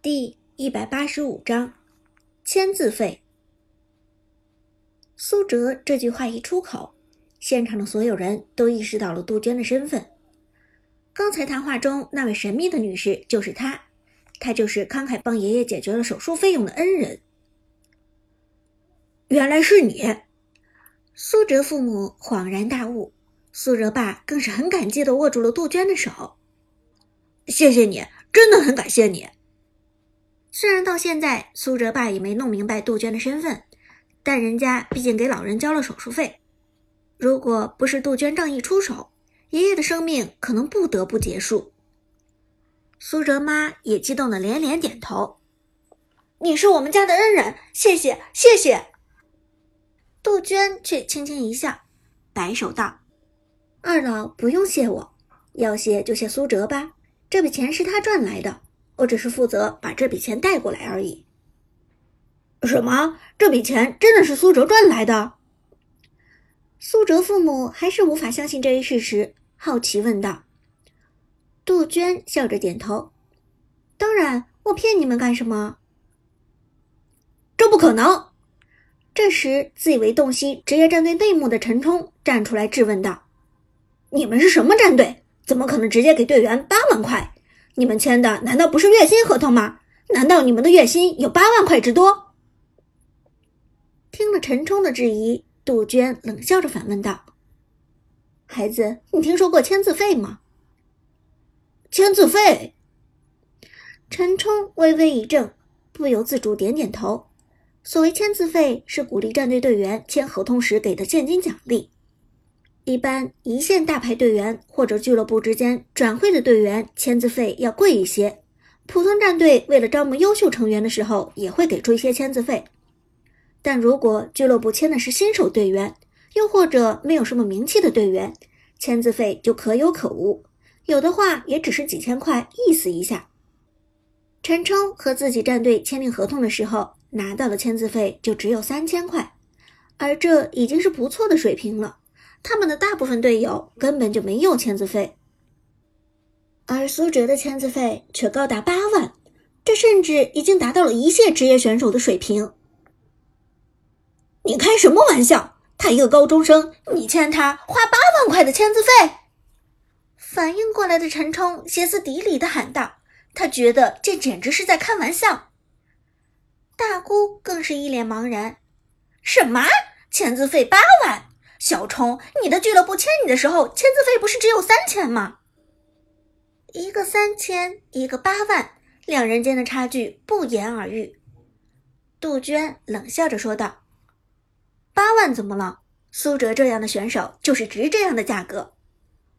第一百八十五章签字费。苏哲这句话一出口，现场的所有人都意识到了杜鹃的身份。刚才谈话中那位神秘的女士就是她，她就是慷慨帮爷爷解决了手术费用的恩人。原来是你！苏哲父母恍然大悟，苏哲爸更是很感激的握住了杜鹃的手。谢谢你，真的很感谢你。虽然到现在苏哲爸也没弄明白杜鹃的身份，但人家毕竟给老人交了手术费，如果不是杜鹃仗义出手，爷爷的生命可能不得不结束。苏哲妈也激动的连连点头：“你是我们家的恩人，谢谢谢谢。”杜鹃却轻轻一笑，摆手道：“二老不用谢我，要谢就谢苏哲吧。这笔钱是他赚来的，我只是负责把这笔钱带过来而已。”什么？这笔钱真的是苏哲赚来的？苏哲父母还是无法相信这一事实，好奇问道。杜鹃笑着点头：“当然，我骗你们干什么？这不可能！”这时，自以为洞悉职业战队内幕的陈冲站出来质问道：“你们是什么战队？怎么可能直接给队员八万块？你们签的难道不是月薪合同吗？难道你们的月薪有八万块之多？”听了陈冲的质疑，杜鹃冷笑着反问道：“孩子，你听说过签字费吗？”签字费？陈冲微微一怔，不由自主点点头。所谓签字费，是鼓励战队队员签合同时给的现金奖励。一般一线大牌队员或者俱乐部之间转会的队员，签字费要贵一些。普通战队为了招募优秀成员的时候，也会给出一些签字费。但如果俱乐部签的是新手队员，又或者没有什么名气的队员，签字费就可有可无，有的话也只是几千块，意思一下。陈冲和自己战队签订合同的时候。拿到的签字费就只有三千块，而这已经是不错的水平了。他们的大部分队友根本就没有签字费，而苏哲的签字费却高达八万，这甚至已经达到了一线职业选手的水平。你开什么玩笑？他一个高中生，你欠他花八万块的签字费？反应过来的陈冲歇斯底里的喊道：“他觉得这简直是在开玩笑。”大姑更是一脸茫然：“什么签字费八万？小冲，你的俱乐部签你的时候，签字费不是只有三千吗？一个三千，一个八万，两人间的差距不言而喻。”杜鹃冷笑着说道：“八万怎么了？苏哲这样的选手就是值这样的价格。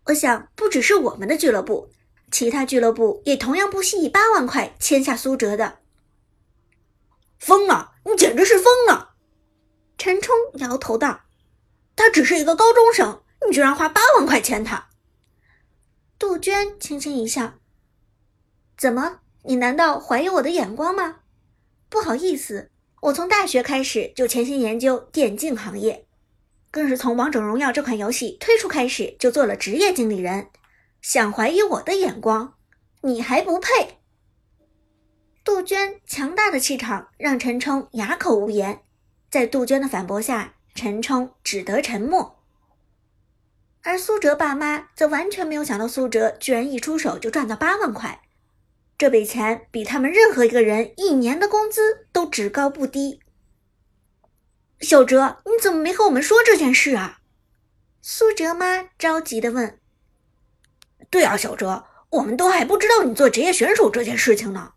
我想，不只是我们的俱乐部，其他俱乐部也同样不惜以八万块签下苏哲的。”疯了！你简直是疯了！陈冲摇头道：“他只是一个高中生，你居然花八万块钱他？”杜鹃轻轻一笑：“怎么？你难道怀疑我的眼光吗？不好意思，我从大学开始就潜心研究电竞行业，更是从王者荣耀这款游戏推出开始就做了职业经理人。想怀疑我的眼光，你还不配！”杜鹃强大的气场让陈冲哑口无言，在杜鹃的反驳下，陈冲只得沉默。而苏哲爸妈则完全没有想到，苏哲居然一出手就赚到八万块，这笔钱比他们任何一个人一年的工资都只高不低。小哲，你怎么没和我们说这件事啊？苏哲妈着急的问。对啊，小哲，我们都还不知道你做职业选手这件事情呢。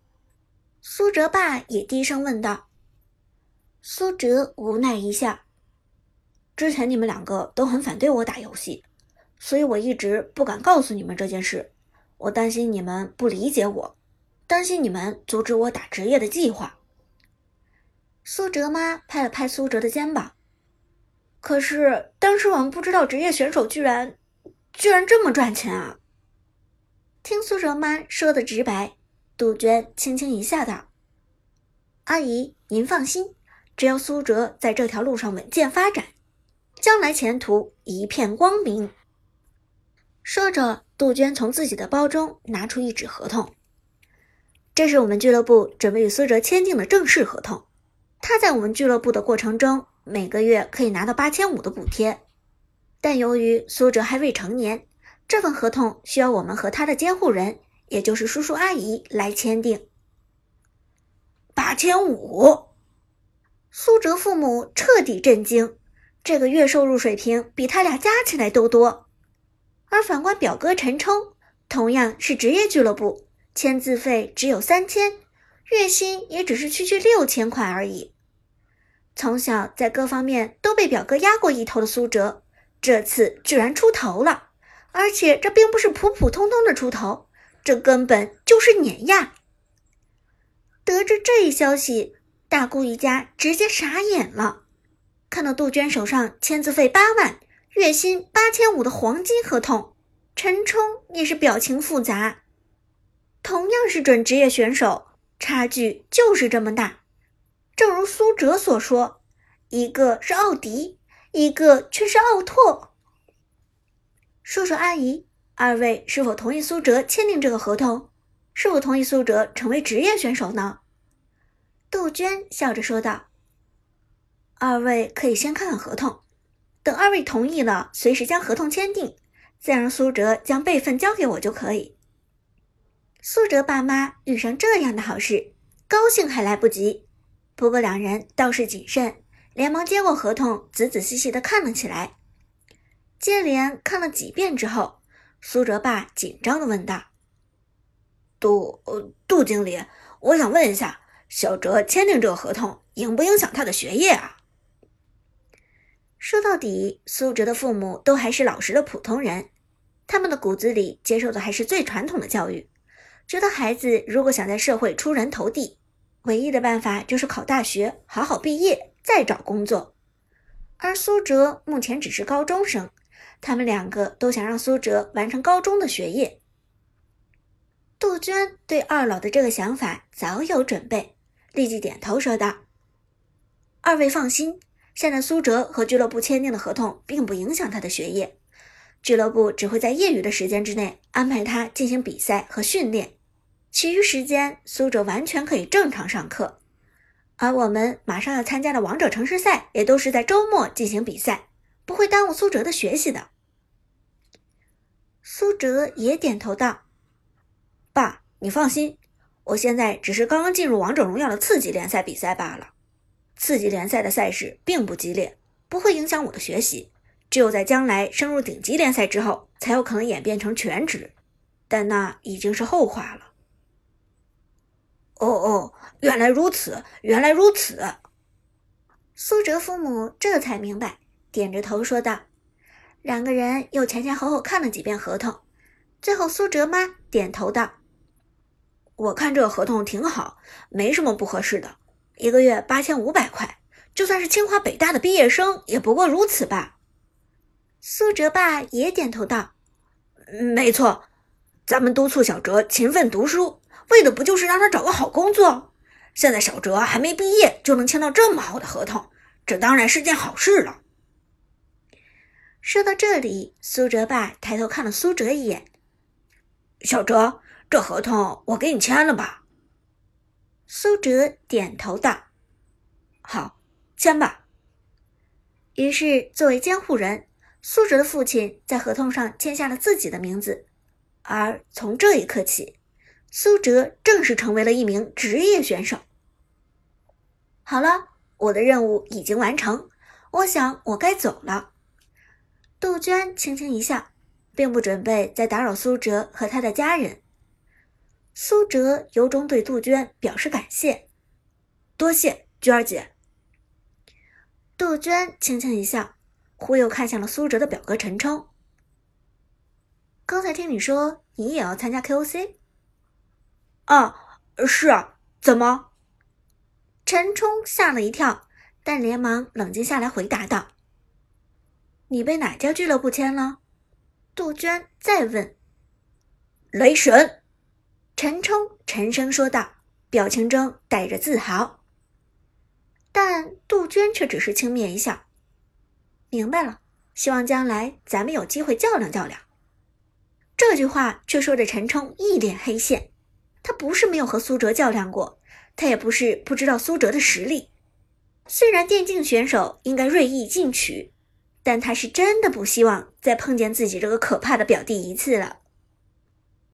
苏哲爸也低声问道：“苏哲无奈一笑，之前你们两个都很反对我打游戏，所以我一直不敢告诉你们这件事。我担心你们不理解我，担心你们阻止我打职业的计划。”苏哲妈拍了拍苏哲的肩膀：“可是当时我们不知道职业选手居然居然这么赚钱啊！”听苏哲妈说的直白。杜鹃轻轻一笑，道：“阿姨，您放心，只要苏哲在这条路上稳健发展，将来前途一片光明。”说着，杜鹃从自己的包中拿出一纸合同。这是我们俱乐部准备与苏哲签订的正式合同。他在我们俱乐部的过程中，每个月可以拿到八千五的补贴。但由于苏哲还未成年，这份合同需要我们和他的监护人，也就是叔叔阿姨来签订。八千五，苏哲父母彻底震惊，这个月收入水平比他俩加起来都多。而反观表哥陈冲，同样是职业俱乐部。签字费只有三千，月薪也只是区区六千块而已。从小在各方面都被表哥压过一头的苏哲，这次居然出头了，而且这并不是普普通通的出头，这根本就是碾压。得知这一消息，大姑一家直接傻眼了。看到杜鹃手上签字费八万、月薪八千五的黄金合同，陈冲也是表情复杂。同样是准职业选手，差距就是这么大。正如苏哲所说，一个是奥迪，一个却是奥拓。叔叔阿姨，二位是否同意苏哲签订这个合同？是否同意苏哲成为职业选手呢？杜鹃笑着说道：“二位可以先看看合同，等二位同意了，随时将合同签订，再让苏哲将备份交给我就可以。”苏哲爸妈遇上这样的好事，高兴还来不及。不过两人倒是谨慎，连忙接过合同，仔仔细细的看了起来。接连看了几遍之后，苏哲爸紧张的问道：“杜杜经理，我想问一下，小哲签订这个合同，影不影响他的学业啊？”说到底，苏哲的父母都还是老实的普通人，他们的骨子里接受的还是最传统的教育。觉得孩子如果想在社会出人头地，唯一的办法就是考大学，好好毕业，再找工作。而苏哲目前只是高中生，他们两个都想让苏哲完成高中的学业。杜鹃对二老的这个想法早有准备，立即点头说道：“二位放心，现在苏哲和俱乐部签订的合同并不影响他的学业。”俱乐部只会在业余的时间之内安排他进行比赛和训练，其余时间苏哲完全可以正常上课。而我们马上要参加的王者城市赛也都是在周末进行比赛，不会耽误苏哲的学习的。苏哲也点头道：“爸，你放心，我现在只是刚刚进入王者荣耀的次级联赛比赛罢了。次级联赛的赛事并不激烈，不会影响我的学习。”只有在将来升入顶级联赛之后，才有可能演变成全职，但那已经是后话了。哦哦，原来如此，原来如此。苏哲父母这才明白，点着头说道。两个人又前前后后看了几遍合同，最后苏哲妈点头道：“我看这个合同挺好，没什么不合适的。一个月八千五百块，就算是清华北大的毕业生，也不过如此吧。”苏哲爸也点头道：“没错，咱们督促小哲勤奋读书，为的不就是让他找个好工作？现在小哲还没毕业就能签到这么好的合同，这当然是件好事了。”说到这里，苏哲爸抬头看了苏哲一眼：“小哲，这合同我给你签了吧？”苏哲点头道：“好，签吧。”于是，作为监护人。苏哲的父亲在合同上签下了自己的名字，而从这一刻起，苏哲正式成为了一名职业选手。好了，我的任务已经完成，我想我该走了。杜鹃轻轻一笑，并不准备再打扰苏哲和他的家人。苏哲由衷对杜鹃表示感谢，多谢娟儿姐。杜鹃轻轻一笑。忽又看向了苏哲的表哥陈冲。刚才听你说你也要参加 KOC，啊，是啊，怎么？陈冲吓了一跳，但连忙冷静下来回答道：“你被哪家俱乐部签了？”杜鹃再问。雷神，陈冲沉声说道，表情中带着自豪。但杜鹃却只是轻蔑一笑。明白了，希望将来咱们有机会较量较量。这句话却说着陈冲一脸黑线，他不是没有和苏哲较量过，他也不是不知道苏哲的实力。虽然电竞选手应该锐意进取，但他是真的不希望再碰见自己这个可怕的表弟一次了。